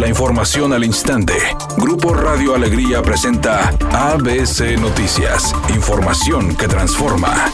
La información al instante. Grupo Radio Alegría presenta ABC Noticias. Información que transforma.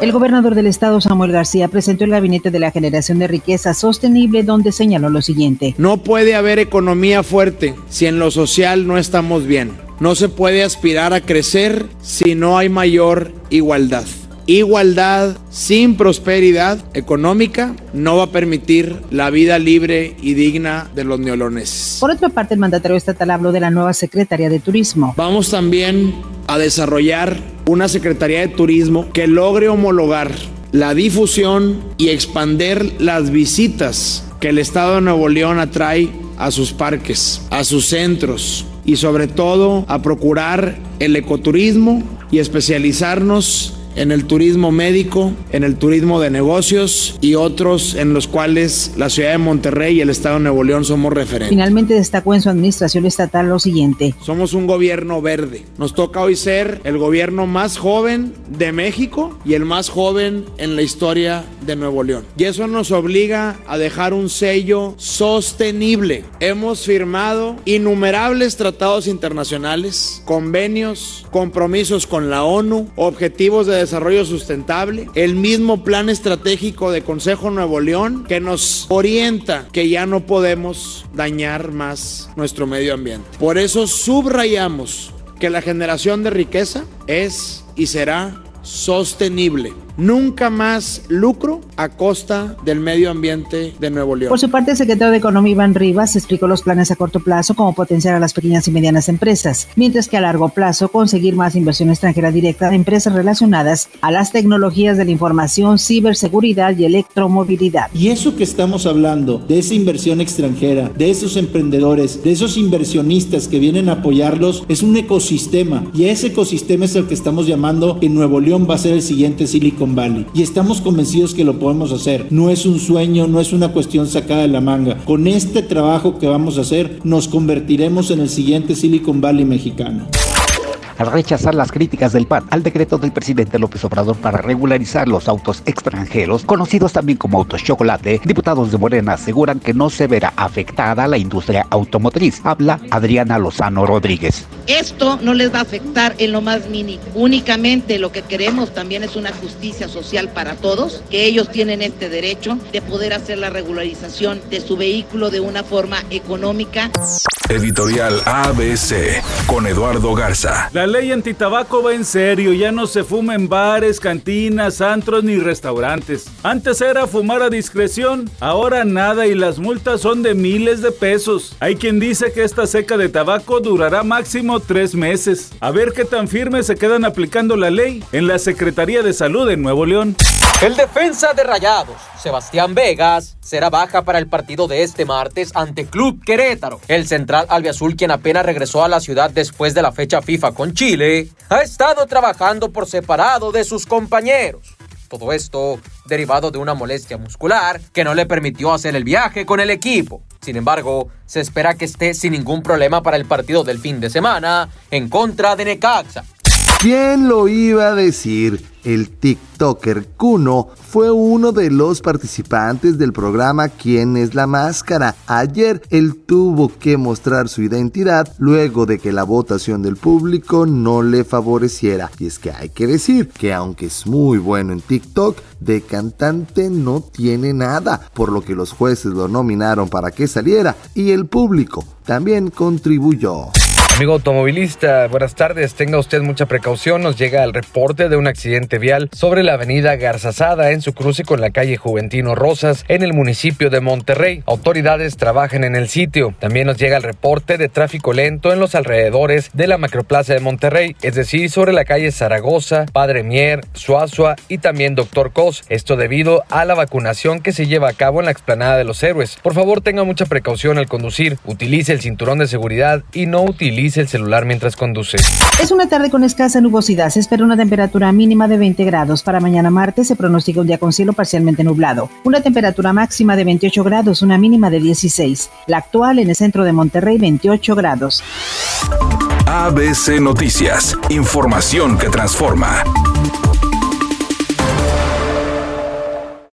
El gobernador del estado, Samuel García, presentó el Gabinete de la Generación de Riqueza Sostenible, donde señaló lo siguiente. No puede haber economía fuerte si en lo social no estamos bien. No se puede aspirar a crecer si no hay mayor igualdad. Igualdad sin prosperidad económica no va a permitir la vida libre y digna de los neoloneses. Por otra parte, el mandatario estatal habló de la nueva Secretaría de Turismo. Vamos también a desarrollar una Secretaría de Turismo que logre homologar la difusión y expander las visitas que el Estado de Nuevo León atrae a sus parques, a sus centros y sobre todo a procurar el ecoturismo y especializarnos en el turismo médico, en el turismo de negocios y otros en los cuales la ciudad de Monterrey y el estado de Nuevo León somos referentes. Finalmente destacó en su administración estatal lo siguiente. Somos un gobierno verde. Nos toca hoy ser el gobierno más joven de México y el más joven en la historia de Nuevo León. Y eso nos obliga a dejar un sello sostenible. Hemos firmado innumerables tratados internacionales, convenios, compromisos con la ONU, objetivos de desarrollo sustentable, el mismo plan estratégico de Consejo Nuevo León que nos orienta que ya no podemos dañar más nuestro medio ambiente. Por eso subrayamos que la generación de riqueza es y será sostenible nunca más lucro a costa del medio ambiente de Nuevo León. Por su parte, el secretario de Economía Iván Rivas explicó los planes a corto plazo como potenciar a las pequeñas y medianas empresas, mientras que a largo plazo conseguir más inversión extranjera directa de empresas relacionadas a las tecnologías de la información, ciberseguridad y electromovilidad. Y eso que estamos hablando, de esa inversión extranjera, de esos emprendedores, de esos inversionistas que vienen a apoyarlos, es un ecosistema y ese ecosistema es el que estamos llamando que Nuevo León va a ser el siguiente Silicon Y estamos convencidos que lo podemos hacer. No es un sueño, no es una cuestión sacada de la manga. Con este trabajo que vamos a hacer, nos convertiremos en el siguiente Silicon Valley mexicano al rechazar las críticas del PAN al decreto del presidente López Obrador para regularizar los autos extranjeros, conocidos también como autos chocolate, diputados de Morena aseguran que no se verá afectada la industria automotriz. Habla Adriana Lozano Rodríguez. Esto no les va a afectar en lo más mínimo. Únicamente lo que queremos también es una justicia social para todos, que ellos tienen este derecho de poder hacer la regularización de su vehículo de una forma económica. Editorial ABC con Eduardo Garza. La ley antitabaco va en serio, ya no se fuma en bares, cantinas, antros ni restaurantes. Antes era fumar a discreción, ahora nada y las multas son de miles de pesos. Hay quien dice que esta seca de tabaco durará máximo tres meses. A ver qué tan firme se quedan aplicando la ley en la Secretaría de Salud en Nuevo León. El defensa de Rayados, Sebastián Vegas, será baja para el partido de este martes ante Club Querétaro. El central albiazul, quien apenas regresó a la ciudad después de la fecha FIFA con Chile, ha estado trabajando por separado de sus compañeros. Todo esto derivado de una molestia muscular que no le permitió hacer el viaje con el equipo. Sin embargo, se espera que esté sin ningún problema para el partido del fin de semana en contra de Necaxa. ¿Quién lo iba a decir? El TikToker Kuno fue uno de los participantes del programa ¿Quién es la máscara? Ayer él tuvo que mostrar su identidad luego de que la votación del público no le favoreciera. Y es que hay que decir que aunque es muy bueno en TikTok, de cantante no tiene nada, por lo que los jueces lo nominaron para que saliera y el público también contribuyó. Amigo automovilista, buenas tardes. Tenga usted mucha precaución. Nos llega el reporte de un accidente vial sobre la avenida Garzazada en su cruce con la calle Juventino Rosas en el municipio de Monterrey. Autoridades trabajan en el sitio. También nos llega el reporte de tráfico lento en los alrededores de la macroplaza de Monterrey, es decir, sobre la calle Zaragoza, Padre Mier, Suazua y también Doctor Cos. Esto debido a la vacunación que se lleva a cabo en la explanada de los héroes. Por favor, tenga mucha precaución al conducir. Utilice el cinturón de seguridad y no utilice el celular mientras conduce. Es una tarde con escasa nubosidad. Se espera una temperatura mínima de 20 grados. Para mañana martes se pronostica un día con cielo parcialmente nublado. Una temperatura máxima de 28 grados, una mínima de 16. La actual en el centro de Monterrey, 28 grados. ABC Noticias. Información que transforma.